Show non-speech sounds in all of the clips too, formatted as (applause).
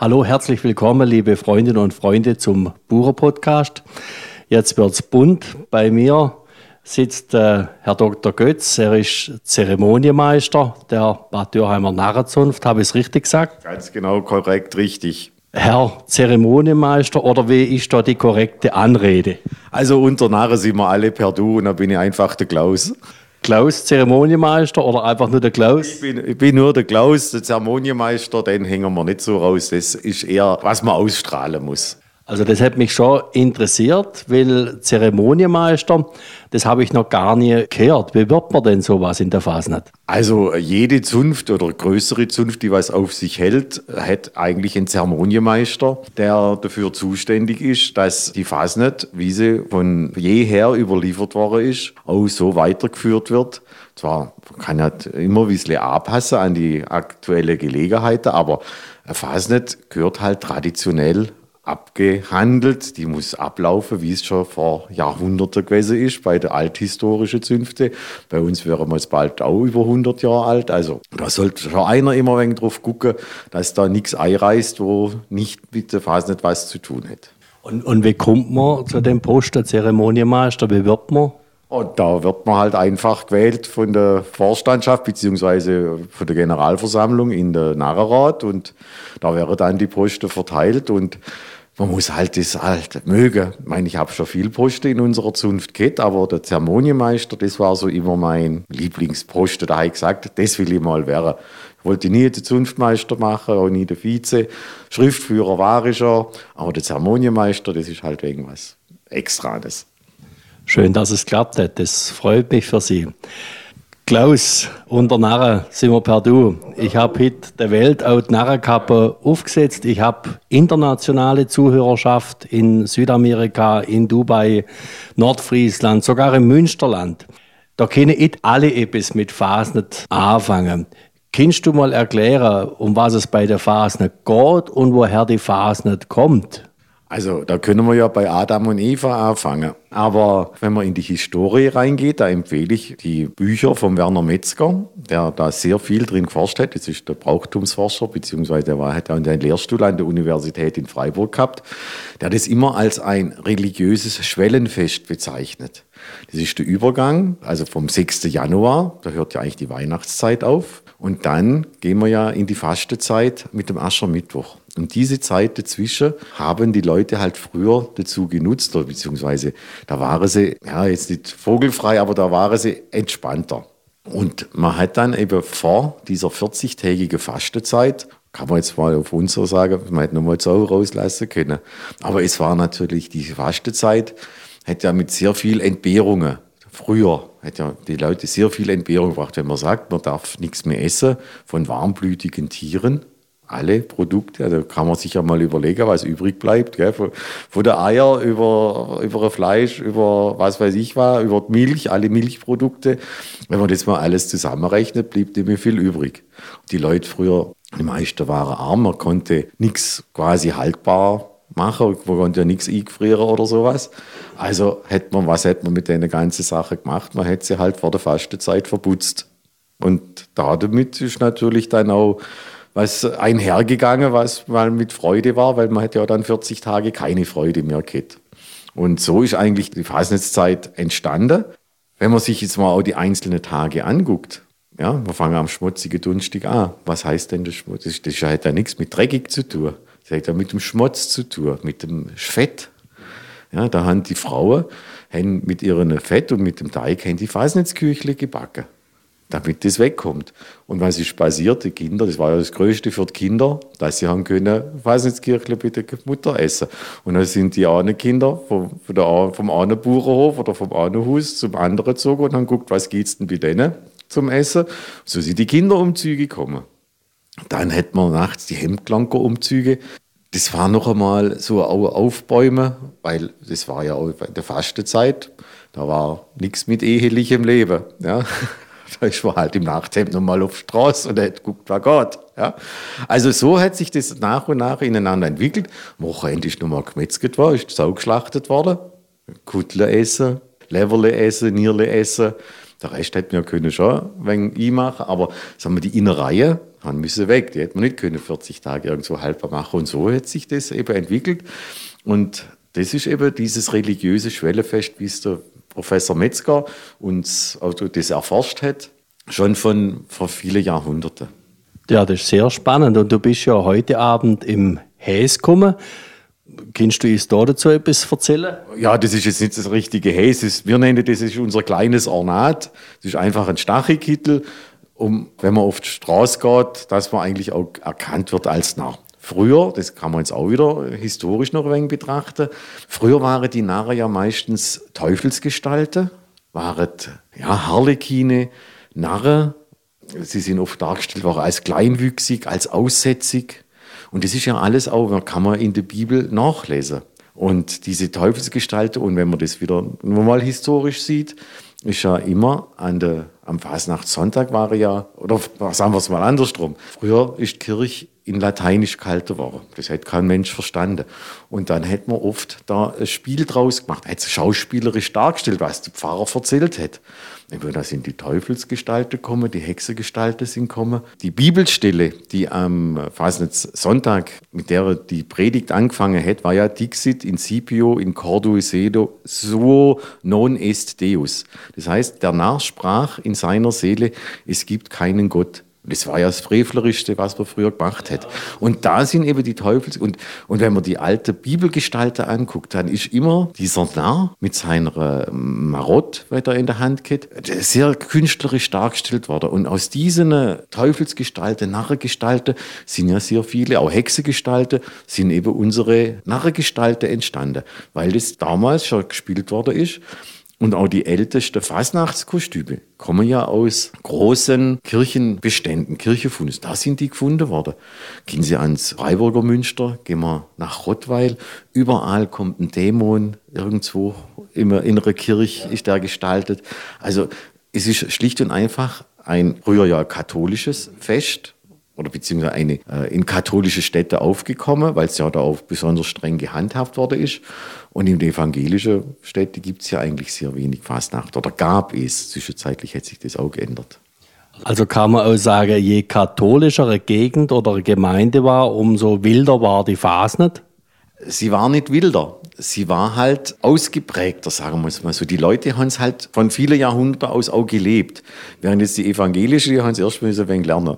Hallo, herzlich willkommen, liebe Freundinnen und Freunde zum Bucher Podcast. Jetzt wird's bunt. Bei mir sitzt äh, Herr Dr. Götz. Er ist Zeremonienmeister der Bad Dürheimer Narrenzunft. Habe ich es richtig gesagt? Ganz genau, korrekt, richtig. Herr Zeremonienmeister oder wie ist da die korrekte Anrede? Also unter Narren sind wir alle per Du und da bin ich einfach der Klaus. Klaus, Zeremonienmeister oder einfach nur der Klaus? Ich bin, ich bin nur der Klaus, der Zeremonienmeister, den hängen wir nicht so raus. Das ist eher, was man ausstrahlen muss. Also das hat mich schon interessiert, weil Zeremonienmeister, das habe ich noch gar nie gehört. Wie wird man denn sowas in der Fasnet? Also jede Zunft oder größere Zunft, die was auf sich hält, hat eigentlich einen Zeremonienmeister, der dafür zuständig ist, dass die Fasnet, wie sie von jeher überliefert worden ist, auch so weitergeführt wird. Zwar kann halt immer ein bisschen anpassen an die aktuelle Gelegenheit, aber Fasnet gehört halt traditionell abgehandelt. Die muss ablaufen, wie es schon vor Jahrhunderten gewesen ist, bei der althistorischen Zünfte. Bei uns wären wir jetzt bald auch über 100 Jahre alt. Also da sollte schon einer immer ein wenig drauf gucken, dass da nichts einreißt, wo nicht mit der Phase nicht was zu tun hat. Und, und wie kommt man zu dem Posten Zeremonienmeister? Wie wird man? Und da wird man halt einfach gewählt von der Vorstandschaft beziehungsweise von der Generalversammlung in der Narrenrat und da wäre dann die Posten verteilt und man muss halt das halt mögen. Ich meine, ich habe schon viel Posten in unserer Zunft gehabt, aber der Zeremonienmeister, das war so immer mein Lieblingsposten. Da habe ich gesagt, das will ich mal werden. Ich wollte nie den Zunftmeister machen, auch nie den Vize. Schriftführer war ich schon, aber der Zeremonienmeister, das ist halt irgendwas Extranes. Schön, dass es klappt hat. Das freut mich für Sie. Klaus, unter Narren sind wir per Du. Ich habe heute der Welt die Narrenkappe aufgesetzt. Ich habe internationale Zuhörerschaft in Südamerika, in Dubai, Nordfriesland, sogar im Münsterland. Da können nicht alle etwas mit Fasnet anfangen. Kannst du mal erklären, um was es bei der Fasnet geht und woher die Fasnet kommt? Also da können wir ja bei Adam und Eva anfangen. Aber wenn man in die Historie reingeht, da empfehle ich die Bücher von Werner Metzger, der da sehr viel drin geforscht hat. Das ist der Brauchtumsforscher, beziehungsweise der war, hat auch einen Lehrstuhl an der Universität in Freiburg gehabt. Der hat es immer als ein religiöses Schwellenfest bezeichnet. Das ist der Übergang, also vom 6. Januar, da hört ja eigentlich die Weihnachtszeit auf. Und dann gehen wir ja in die Fastenzeit mit dem Aschermittwoch. Und diese Zeit dazwischen haben die Leute halt früher dazu genutzt, beziehungsweise da waren sie, ja, jetzt nicht vogelfrei, aber da waren sie entspannter. Und man hat dann eben vor dieser 40-tägigen Fastenzeit, kann man jetzt mal auf uns so sagen, man hätte nochmal Sau rauslassen können. Aber es war natürlich die Fastenzeit, hat ja mit sehr viel Entbehrungen Früher hat ja die Leute sehr viel Entbehrung gebracht, wenn man sagt, man darf nichts mehr essen von warmblütigen Tieren alle Produkte, da kann man sich ja mal überlegen, was übrig bleibt. Gell? Von, von der Eier über, über Fleisch, über was weiß ich was, über die Milch, alle Milchprodukte. Wenn man das mal alles zusammenrechnet, blieb nicht mehr viel übrig. Die Leute früher, die meisten waren arm, man konnte nichts quasi haltbar machen, man konnte ja nichts eingefrieren oder sowas. Also hätte man, was hätte man mit der ganzen Sache gemacht? Man hätte sie halt vor der Fastenzeit verputzt. Und damit ist natürlich dann auch was einhergegangen, was mal mit Freude war, weil man hätte ja dann 40 Tage keine Freude mehr gehabt. Und so ist eigentlich die Fasnetzzeit entstanden. Wenn man sich jetzt mal auch die einzelnen Tage anguckt, ja, wir fangen am schmutzigen Dunstig an. Was heißt denn das Schmutz? Das hat ja nichts mit dreckig zu tun. Das hat ja mit dem Schmutz zu tun, mit dem Fett. Ja, da haben die Frauen haben mit ihrem Fett und mit dem Teig haben die Fasnetzküchle gebacken damit das wegkommt. Und was ist passiert? Die Kinder, das war ja das Größte für die Kinder, dass sie haben können, Kirchle bei der Mutter essen. Und dann sind die einen Kinder vom, von der, vom einen Bauernhof oder vom einen Haus zum anderen gezogen und haben geguckt, was geht's denn bei denen zum Essen. So sind die Kinderumzüge gekommen. Dann hätten wir nachts die Hemdklankerumzüge. Das war noch einmal so Aufbäumen, weil das war ja auch in der Fastenzeit. Da war nichts mit ehelichem Leben. Ja. (laughs) ich war halt im Nachthemd nochmal auf die Straße und hat geguckt, was geht. Ja. Also so hat sich das nach und nach ineinander entwickelt. Wochenende ist nochmal gemetzelt worden, ist Sau geschlachtet worden. Kuttle essen, Leverle essen, Nierle essen. Der Rest hätte wir können schon ich machen, aber sagen wir, die Innereien haben müssen weg. Die hätten wir nicht können 40 Tage irgendwo haltbar machen. Und so hat sich das eben entwickelt. Und das ist eben dieses religiöse Schwellefest, wie es der Professor Metzger uns also das erforscht hat, schon von vor vielen Jahrhunderten. Ja, das ist sehr spannend. Und du bist ja heute Abend im Häs gekommen. Kannst du uns da dazu etwas erzählen? Ja, das ist jetzt nicht das richtige Häs. Wir nennen das ist unser kleines Ornat. Das ist einfach ein Stachelkittel, um, wenn man auf die Straße geht, dass man eigentlich auch erkannt wird als Narr. Früher, das kann man jetzt auch wieder historisch noch ein wenig betrachten, früher waren die Narren ja meistens Teufelsgestalten, waren ja, Harlekine, Narren. Sie sind oft dargestellt worden als kleinwüchsig, als aussätzig. Und das ist ja alles auch, kann man in der Bibel nachlesen. Und diese Teufelsgestalten, und wenn man das wieder mal historisch sieht, ist ja immer an der, am Fasnachtssonntag war ja, oder (laughs) sagen wir es mal andersrum. Früher ist die Kirche in Lateinisch gehalten worden. Das hätte kein Mensch verstanden. Und dann hätte man oft da ein Spiel draus gemacht, hätte es schauspielerisch dargestellt, was der Pfarrer erzählt hat. Da sind die Teufelsgestalten gekommen, die Hexengestalten sind gekommen. Die Bibelstelle, die am Fasnachtssonntag, mit der die Predigt angefangen hat, war ja Dixit in cordu sedo suo non est Deus. Das heißt, der Narr sprach in seiner Seele, es gibt keinen Gott das war ja das Frevlerischste, was man früher gemacht hat. Und da sind eben die Teufels. Und, und wenn man die alte Bibelgestalter anguckt, dann ist immer dieser Narr mit seiner ähm, Marott, weiter in der Hand geht, sehr künstlerisch dargestellt worden. Und aus diesen Teufelsgestalten, Narrengestalten sind ja sehr viele, auch Hexengestalten, sind eben unsere Narrengestalten entstanden. Weil das damals schon gespielt worden ist. Und auch die ältesten Fasnachtskostüme kommen ja aus großen Kirchenbeständen, Kirchenfunden. Da sind die gefunden worden. Gehen Sie ans Freiburger Münster, gehen wir nach Rottweil. Überall kommt ein Dämon irgendwo. In einer Kirche ist der gestaltet. Also es ist schlicht und einfach ein früher ja katholisches Fest, oder beziehungsweise eine äh, in katholische Städte aufgekommen, weil es ja da auch besonders streng gehandhabt worden ist. Und in den evangelischen Städten gibt es ja eigentlich sehr wenig Fastnacht oder gab es. Zwischenzeitlich hat sich das auch geändert. Also kann man auch sagen, je katholischer eine Gegend oder eine Gemeinde war, umso wilder war die Fasnacht? Sie war nicht wilder. Sie war halt ausgeprägter, sagen wir es mal so. Die Leute haben es halt von vielen Jahrhunderten aus auch gelebt. Während jetzt die evangelische, die haben es erst mal ein wenig lernen.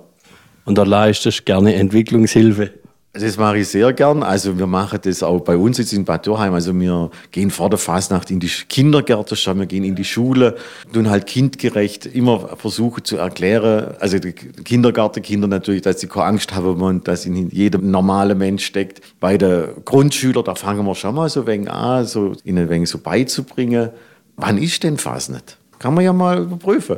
Und da leistest du gerne Entwicklungshilfe. Das mache ich sehr gern. Also wir machen das auch bei uns jetzt in Bad Dürheim. Also wir gehen vor der Fasnacht in die Kindergärten schon, wir gehen in die Schule, tun halt kindgerecht immer versuchen zu erklären, also die Kindergartenkinder natürlich, dass sie keine Angst haben und dass in jedem normale Mensch steckt. Bei den Grundschülern, da fangen wir schon mal so ein wenig an, so ihnen ein wenig so beizubringen. Wann ist denn Fasnacht? Kann man ja mal überprüfen.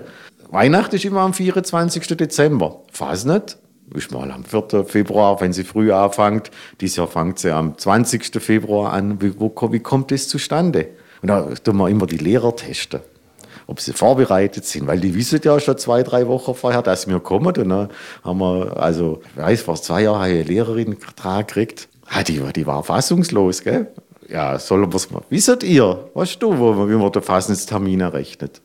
Weihnachten ist immer am 24. Dezember. Fasnacht ist mal am 4. Februar, wenn sie früh anfängt. Dieses Jahr fängt sie am 20. Februar an. Wie, wo, wie kommt das zustande? Und da tun wir immer die Lehrer testen, ob sie vorbereitet sind, weil die wissen ja schon zwei, drei Wochen vorher, dass wir kommen. Und dann haben wir, also, ich weiß, vor zwei Jahren habe ich eine Lehrerin gekriegt. Ah, die, die war fassungslos, gell? Ja, sollen wir es mal. Wisst ihr, weißt du, wie man den Fassenstermin errechnet?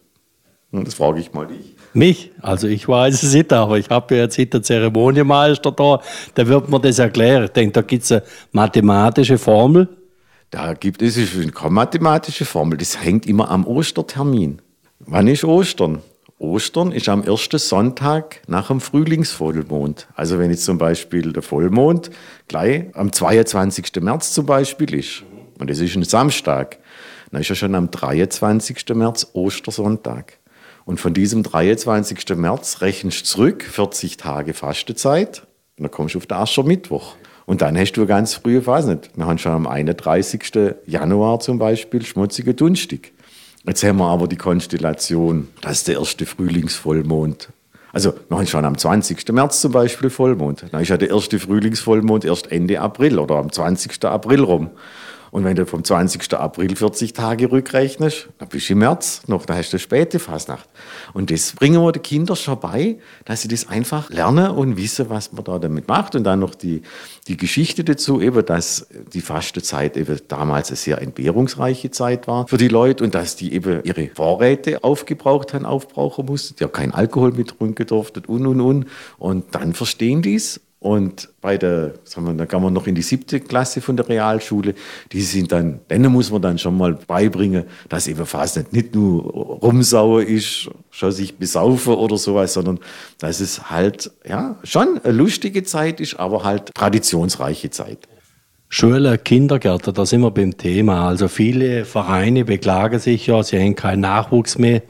Das frage ich mal dich. Mich? Also ich weiß es nicht, aber ich habe ja jetzt den Zeremonienmeister da, der wird mir das erklären. Ich denke, da gibt es eine mathematische Formel. Da gibt es keine mathematische Formel, das hängt immer am Ostertermin. Wann ist Ostern? Ostern ist am ersten Sonntag nach dem Frühlingsvollmond. Also wenn jetzt zum Beispiel der Vollmond gleich am 22. März zum Beispiel ist, und das ist ein Samstag, dann ist ja schon am 23. März Ostersonntag. Und von diesem 23. März rechnest du zurück, 40 Tage Fastenzeit, und dann kommst du auf den Aschermittwoch. Und dann hast du eine ganz frühe Phase. Wir haben schon am 31. Januar zum Beispiel schmutzige Dunstig. Jetzt haben wir aber die Konstellation, das ist der erste Frühlingsvollmond. Also wir haben schon am 20. März zum Beispiel Vollmond. Dann ist ja der erste Frühlingsvollmond erst Ende April oder am 20. April rum. Und wenn du vom 20. April 40 Tage rückrechnest, dann bist du im März noch, da hast du späte Fasnacht. Und das bringen wir den Kindern schon bei, dass sie das einfach lernen und wissen, was man da damit macht. Und dann noch die, die Geschichte dazu, eben, dass die Fastenzeit eben damals eine sehr entbehrungsreiche Zeit war für die Leute und dass die eben ihre Vorräte aufgebraucht haben, aufbrauchen mussten, die auch keinen Alkohol mit trinken durften und, und, und. Und dann verstehen die es und bei der, sagen wir, da kann man noch in die siebte Klasse von der Realschule, die sind dann, denen muss man dann schon mal beibringen, dass eben fast nicht, nicht nur rumsauer ist, schon sich besaufen oder sowas, sondern dass es halt, ja, schon eine lustige Zeit ist, aber halt traditionsreiche Zeit. Schule, Kindergärten, da sind wir beim Thema. Also viele Vereine beklagen sich ja, sie haben keinen Nachwuchs mehr.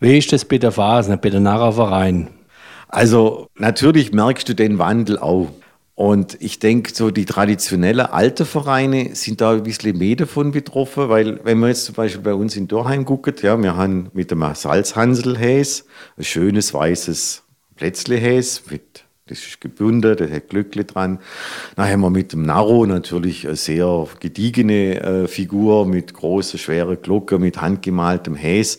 Wie ist das bei der Phase, bei den Narrenvereinen? Also natürlich merkst du den Wandel auch. Und ich denke, so die traditionellen alte Vereine sind da ein bisschen mehr davon betroffen, weil wenn man jetzt zum Beispiel bei uns in Dorheim guckt, ja, wir haben mit dem Salzhanselhäs ein schönes weißes Plätzlehäs mit das ist gebunden, das hat Glückli dran. Dann haben wir mit dem Narro natürlich eine sehr gediegene äh, Figur mit großer, schwerer Glocke, mit handgemaltem Häs.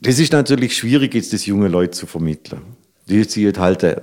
Das ist natürlich schwierig, jetzt das junge Leute zu vermitteln. Die ziehen halt, äh,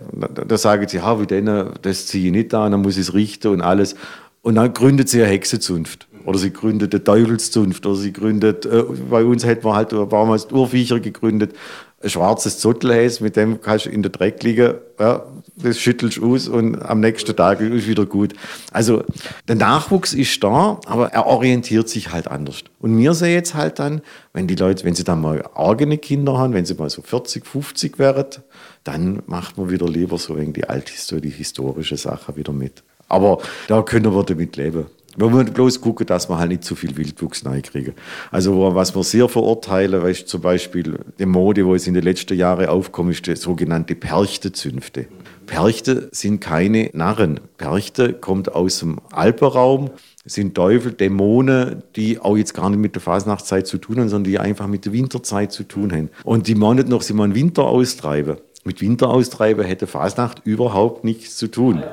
da sagen sie, ja, wie denn, das ziehe ich nicht an, dann muss ich es richten und alles. Und dann gründet sie eine Hexenzunft. Oder sie gründet eine Teufelszunft. Oder sie gründet, äh, bei uns hätten wir halt damals Urviecher gegründet, ein schwarzes Zottelhäs, mit dem kannst du in der Dreck liegen, ja, das schüttelst du aus und am nächsten Tag ist wieder gut. Also der Nachwuchs ist da, aber er orientiert sich halt anders. Und mir sehe jetzt halt dann, wenn die Leute, wenn sie dann mal eigene Kinder haben, wenn sie mal so 40, 50 werden, dann macht man wieder lieber so irgendwie die Althistorie, die historische Sache wieder mit. Aber da können wir damit leben. Wir müssen bloß gucken, dass wir halt nicht zu viel Wildwuchs reinkriegen. Also was wir sehr verurteilen, weißt zum Beispiel die Mode, wo es in den letzten Jahren aufkommt, ist die sogenannte Perchte-Zünfte. Perchte sind keine Narren. Perchte kommt aus dem Alpenraum, sind Teufel, Dämonen, die auch jetzt gar nicht mit der Fasnachtszeit zu tun haben, sondern die einfach mit der Winterzeit zu tun haben. Und die meinen noch, sie wollen Winter austreiben. Mit Winter austreiben hätte Fasnacht überhaupt nichts zu tun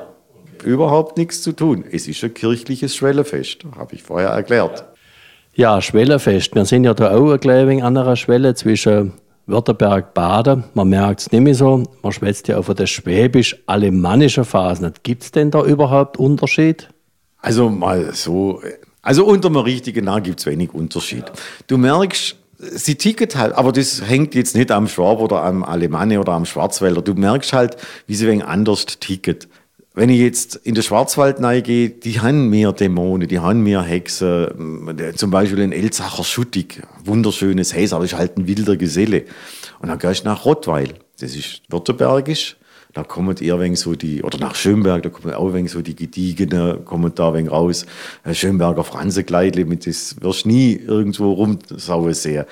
überhaupt nichts zu tun. Es ist ein kirchliches Schwellefest, habe ich vorher erklärt. Ja, Schwellefest. Wir sind ja da auch ein wenig an einer Schwelle zwischen Württemberg, Baden. Man merkt es nicht mehr so. Man schwätzt ja auch von der schwäbisch-alemannischen Phase. Gibt es denn da überhaupt Unterschied? Also mal so. Also unter dem richtigen Namen gibt es wenig Unterschied. Du merkst, sie ticket halt, aber das hängt jetzt nicht am Schwab oder am Alemanne oder am Schwarzwälder. Du merkst halt, wie sie wegen anders ticket. Wenn ich jetzt in den Schwarzwald gehe, die haben mehr Dämonen, die haben mehr Hexen. Zum Beispiel in Elsacher Schuttig, wunderschönes Häs, aber ist halt ein wilder Geselle. Und dann gehst du nach Rottweil, das ist württembergisch. Da kommen eher wegen so die, oder nach Schönberg, da kommen auch wegen so die gediegenen, kommen da wegen raus. Schönberger Franzenkleidle, mit das wirst du nie irgendwo rumsauen sehen.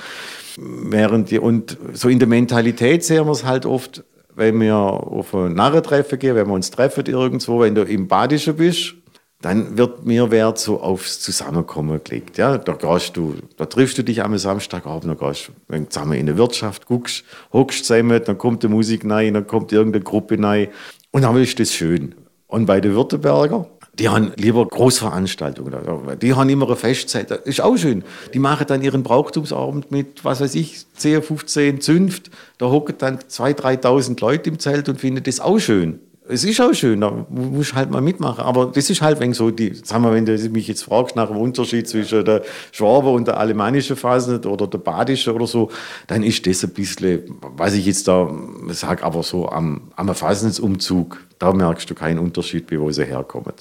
Während die, und so in der Mentalität sehen wir es halt oft, wenn wir auf ein Narrentreffen gehen, wenn wir uns treffen irgendwo, wenn du im Badischen bist, dann wird mir Wert so aufs Zusammenkommen gelegt. Ja, da gehst du, da triffst du dich am Samstagabend, dann gehst du zusammen in der Wirtschaft, guckst, hockst zusammen, dann kommt die Musik rein, dann kommt irgendeine Gruppe rein und dann ist das schön. Und bei den Württemberger, die haben lieber Großveranstaltungen. Die haben immer eine Festzeit. Das ist auch schön. Die machen dann ihren Brauchtumsabend mit, was weiß ich, 10, 15 Zünft. Da hocken dann 2.000, 3.000 Leute im Zelt und finden das auch schön. Es ist auch schön, da muss ich halt mal mitmachen. Aber das ist halt wenn so die, sagen wir, wenn du mich jetzt fragst nach dem Unterschied zwischen der Schwaber und der alemannischen Phase oder der badische oder so, dann ist das ein bisschen, was ich jetzt da sage, aber so am, am Fasensumzug, da merkst du keinen Unterschied, wie wo sie herkommen.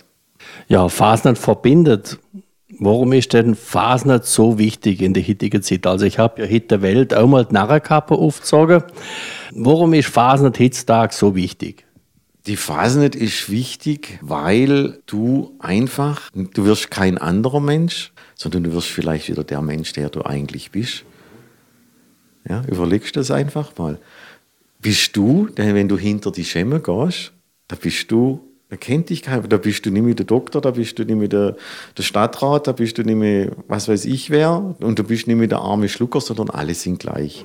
Ja, Fasnet verbindet. Warum ist denn Fasnet so wichtig in der heutigen Zeit? Also ich habe ja heute der Welt auch mal die Narrenkappe aufgezogen. Warum ist Fasnet heutzutage so wichtig? Die Fasnet ist wichtig, weil du einfach, du wirst kein anderer Mensch, sondern du wirst vielleicht wieder der Mensch, der du eigentlich bist. Ja, überlegst das einfach mal. Bist du, denn wenn du hinter die Schemme gehst, da bist du da kennt dich keiner. Da bist du nicht mehr der Doktor, da bist du nicht mehr der, der Stadtrat, da bist du nicht mehr, was weiß ich wer. Und du bist nicht mehr der arme Schlucker, sondern alle sind gleich.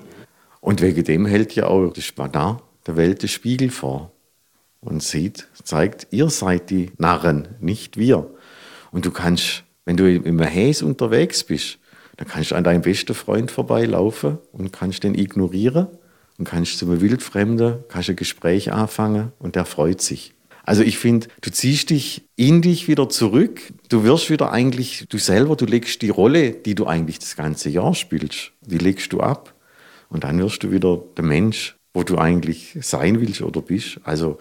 Und wegen dem hält ja auch das Spadin der Welt den Spiegel vor und sieht, zeigt, ihr seid die Narren, nicht wir. Und du kannst Wenn du im Häs unterwegs bist, dann kannst du an deinem besten Freund vorbeilaufen und kannst den ignorieren und kannst zu einem Wildfremden, kannst ein Gespräch anfangen und der freut sich. Also ich finde, du ziehst dich in dich wieder zurück, du wirst wieder eigentlich du selber, du legst die Rolle, die du eigentlich das ganze Jahr spielst, die legst du ab und dann wirst du wieder der Mensch, wo du eigentlich sein willst oder bist. Also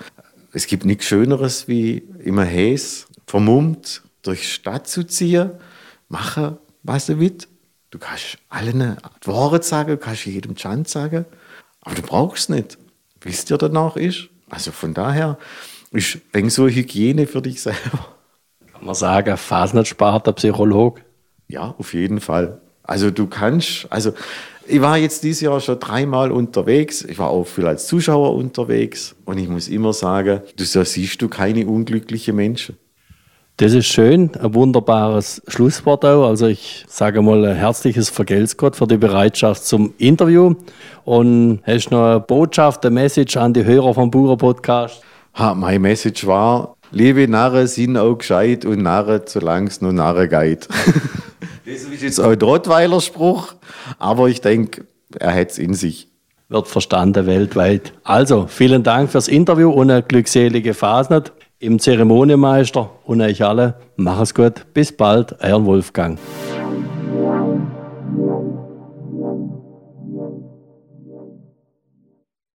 es gibt nichts Schöneres wie immer Häs, vermummt durch die Stadt zu ziehen, machen, was du willst. Du kannst allen die sagen, du kannst jedem Chant sagen, aber du brauchst es nicht, wie es dir danach ist. Also von daher ist denk so Hygiene für dich selber. Kann man sagen, Fasnet spart der Psychologe? Ja, auf jeden Fall. Also du kannst, also ich war jetzt dieses Jahr schon dreimal unterwegs. Ich war auch viel als Zuschauer unterwegs. Und ich muss immer sagen, du so siehst du keine unglücklichen Menschen. Das ist schön, ein wunderbares Schlusswort auch. Also ich sage mal ein herzliches Vergelt's Gott für die Bereitschaft zum Interview. Und hast noch eine Botschaft, eine Message an die Hörer vom Bauer Podcast? Meine Message war, liebe Narren sind auch gescheit und Narren, solange es nur Narren geht. (laughs) das ist jetzt auch ein Rottweiler-Spruch, aber ich denke, er hat es in sich. Wird verstanden weltweit. Also, vielen Dank fürs Interview und eine glückselige Fasnet im Zeremonienmeister und euch alle. Mach es gut. Bis bald, euer Wolfgang.